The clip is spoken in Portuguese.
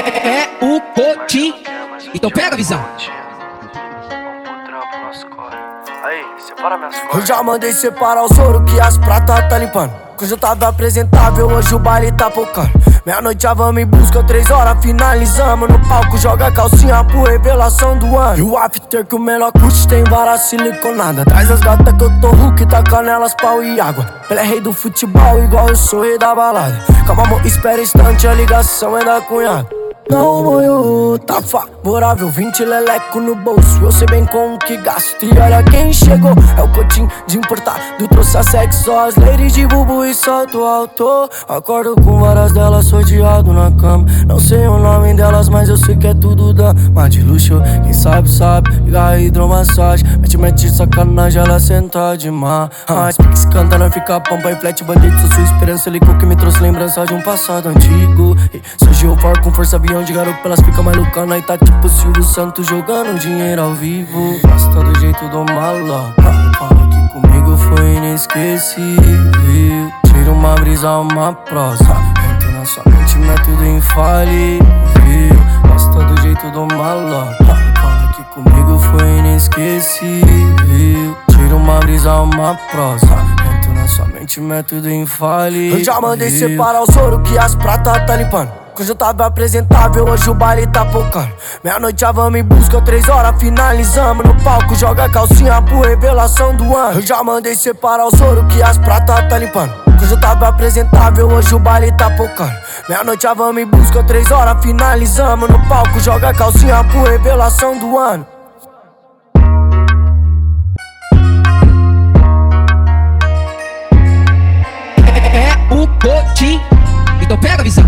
É o Cotim. Então pega a visão. Eu já mandei separar o soro que as pratas tá limpando. Eu tava apresentável, hoje o baile tá focando. Meia-noite a vamos em busca, três horas finalizamos. No palco joga calcinha por revelação do ano. E o after que o melhor curte tem vara siliconada. Traz as gatas que eu tô Hulk, tá canelas, pau e água. Ele é rei do futebol, igual eu sou rei da balada. Calma, amor, espera instante, a ligação é da cunhada. Não moio, tá favorável. 20 leleco no bolso Eu sei bem como que gasto. E olha quem chegou É o cotinho de importado Trouxe a sexo, as ladies de bubu e salto alto. Acordo com várias delas, sou odiado na cama. Não sei nome delas, mas eu sei que é tudo dama de luxo, quem sabe sabe Liga hidromassagem. Mete, mete sacanagem, ela senta demais Pix canta, não fica pampa e flat Bandido, sou sua esperança. Ligou que me trouxe lembrança de um passado antigo. E surgiu for com força avião de garoto Pelas fica maluca, nós tá tipo Silvio Santos Jogando dinheiro ao vivo. Gosta do jeito do mala. Fala que comigo foi inesquecível. Tira uma brisa, uma prosa na sua mente, método infalível Gosta do jeito do mala Fala que comigo foi inesquecível Tira uma brisa, uma prosa sua mente, método infalível Eu já mandei separar o soro que as pratas tá limpando hoje eu tava apresentável, hoje o baile tá focando. Meia-noite a vamos em busca, três horas finalizamos. No palco joga calcinha por revelação do ano. Eu já mandei separar o soro que as pratas tá limpando. Eu tava apresentável, hoje o baile tá focando. Meia-noite a vamos em busca, três horas finalizamos. No palco joga calcinha por revelação do ano. É o Cotim. Então pega a visão.